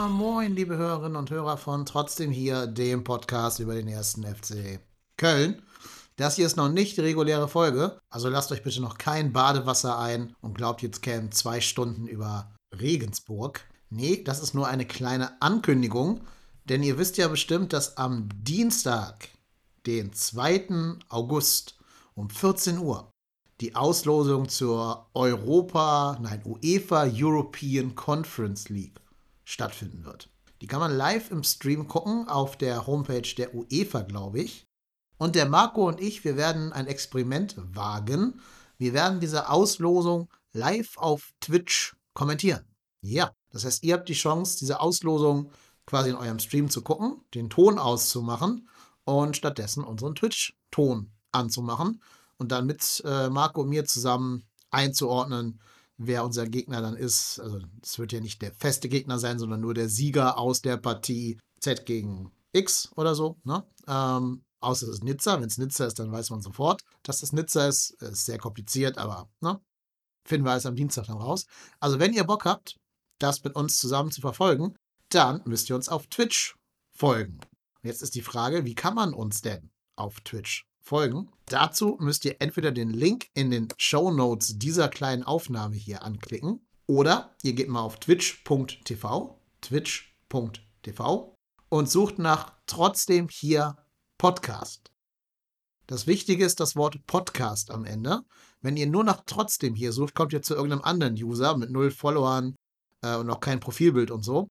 liebe Hörerinnen und Hörer von Trotzdem hier, dem Podcast über den ersten FC Köln. Das hier ist noch nicht die reguläre Folge, also lasst euch bitte noch kein Badewasser ein und glaubt, jetzt kämen zwei Stunden über Regensburg. Nee, das ist nur eine kleine Ankündigung, denn ihr wisst ja bestimmt, dass am Dienstag, den 2. August um 14 Uhr, die Auslosung zur Europa, nein, UEFA European Conference League stattfinden wird. Die kann man live im Stream gucken auf der Homepage der UEFA, glaube ich. Und der Marco und ich, wir werden ein Experiment wagen. Wir werden diese Auslosung live auf Twitch kommentieren. Ja, das heißt, ihr habt die Chance, diese Auslosung quasi in eurem Stream zu gucken, den Ton auszumachen und stattdessen unseren Twitch-Ton anzumachen und dann mit äh, Marco und mir zusammen einzuordnen, wer unser Gegner dann ist. Also es wird ja nicht der feste Gegner sein, sondern nur der Sieger aus der Partie Z gegen X oder so. Ne? Ähm, Außer es ist Nizza. Wenn es Nizza ist, dann weiß man sofort, dass es Nizza ist. Ist sehr kompliziert, aber ne? finden wir es am Dienstag dann raus. Also, wenn ihr Bock habt, das mit uns zusammen zu verfolgen, dann müsst ihr uns auf Twitch folgen. Jetzt ist die Frage, wie kann man uns denn auf Twitch folgen? Dazu müsst ihr entweder den Link in den Show Notes dieser kleinen Aufnahme hier anklicken oder ihr geht mal auf twitch.tv, twitch.tv und sucht nach trotzdem hier Podcast. Das Wichtige ist das Wort Podcast am Ende. Wenn ihr nur nach trotzdem hier sucht, kommt ihr zu irgendeinem anderen User mit null Followern äh, und auch kein Profilbild und so.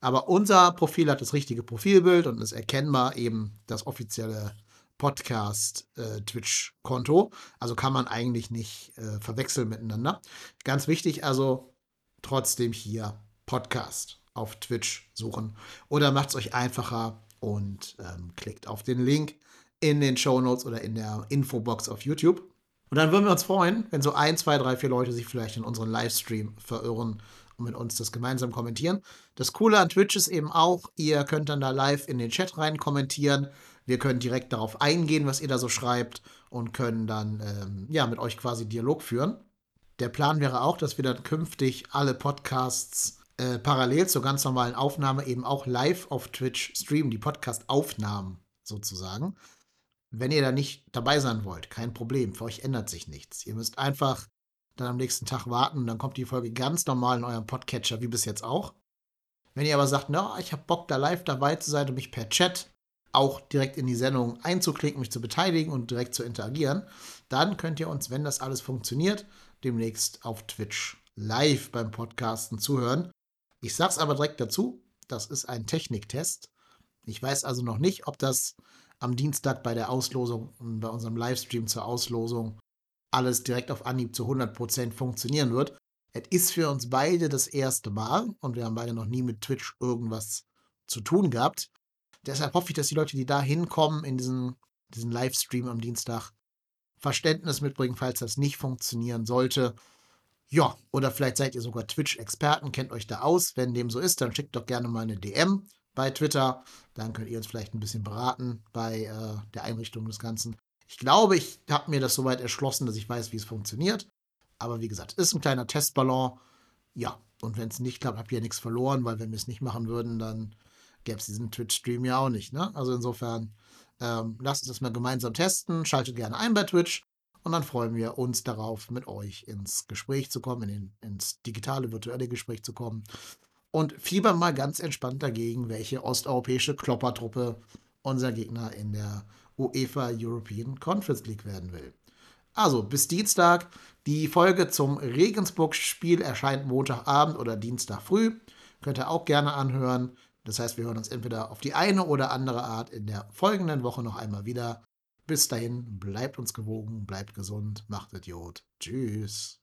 Aber unser Profil hat das richtige Profilbild und ist erkennbar eben das offizielle Podcast-Twitch-Konto. Äh, also kann man eigentlich nicht äh, verwechseln miteinander. Ganz wichtig, also trotzdem hier Podcast auf Twitch suchen. Oder macht es euch einfacher und ähm, klickt auf den Link in den Show Notes oder in der Infobox auf YouTube. Und dann würden wir uns freuen, wenn so ein, zwei, drei, vier Leute sich vielleicht in unseren Livestream verirren und mit uns das gemeinsam kommentieren. Das Coole an Twitch ist eben auch, ihr könnt dann da live in den Chat rein kommentieren. Wir können direkt darauf eingehen, was ihr da so schreibt und können dann ähm, ja mit euch quasi Dialog führen. Der Plan wäre auch, dass wir dann künftig alle Podcasts äh, parallel zur ganz normalen Aufnahme eben auch live auf Twitch streamen, die Podcast-Aufnahmen sozusagen. Wenn ihr da nicht dabei sein wollt, kein Problem, für euch ändert sich nichts. Ihr müsst einfach dann am nächsten Tag warten und dann kommt die Folge ganz normal in eurem Podcatcher, wie bis jetzt auch. Wenn ihr aber sagt, na, ich habe Bock, da live dabei zu sein und mich per Chat auch direkt in die Sendung einzuklicken, mich zu beteiligen und direkt zu interagieren, dann könnt ihr uns, wenn das alles funktioniert, demnächst auf Twitch live beim Podcasten zuhören. Ich sage es aber direkt dazu, das ist ein Techniktest. Ich weiß also noch nicht, ob das am Dienstag bei der Auslosung, bei unserem Livestream zur Auslosung, alles direkt auf Anhieb zu 100% funktionieren wird. Es ist für uns beide das erste Mal und wir haben beide noch nie mit Twitch irgendwas zu tun gehabt. Deshalb hoffe ich, dass die Leute, die da hinkommen in diesen, diesen Livestream am Dienstag, Verständnis mitbringen, falls das nicht funktionieren sollte. Ja, oder vielleicht seid ihr sogar Twitch-Experten, kennt euch da aus. Wenn dem so ist, dann schickt doch gerne mal eine DM bei Twitter. Dann könnt ihr uns vielleicht ein bisschen beraten bei äh, der Einrichtung des Ganzen. Ich glaube, ich habe mir das soweit erschlossen, dass ich weiß, wie es funktioniert. Aber wie gesagt, ist ein kleiner Testballon. Ja, und wenn es nicht klappt, habt ihr ja nichts verloren, weil wenn wir es nicht machen würden, dann gäbe es diesen Twitch-Stream ja auch nicht. Ne? Also insofern, ähm, lasst uns das mal gemeinsam testen. Schaltet gerne ein bei Twitch. Und dann freuen wir uns darauf, mit euch ins Gespräch zu kommen, in den, ins digitale, virtuelle Gespräch zu kommen. Und fiebern mal ganz entspannt dagegen, welche osteuropäische Kloppertruppe unser Gegner in der UEFA European Conference League werden will. Also bis Dienstag. Die Folge zum Regensburg-Spiel erscheint Montagabend oder Dienstag früh. Könnt ihr auch gerne anhören. Das heißt, wir hören uns entweder auf die eine oder andere Art in der folgenden Woche noch einmal wieder. Bis dahin, bleibt uns gewogen, bleibt gesund, macht Idiot. Tschüss.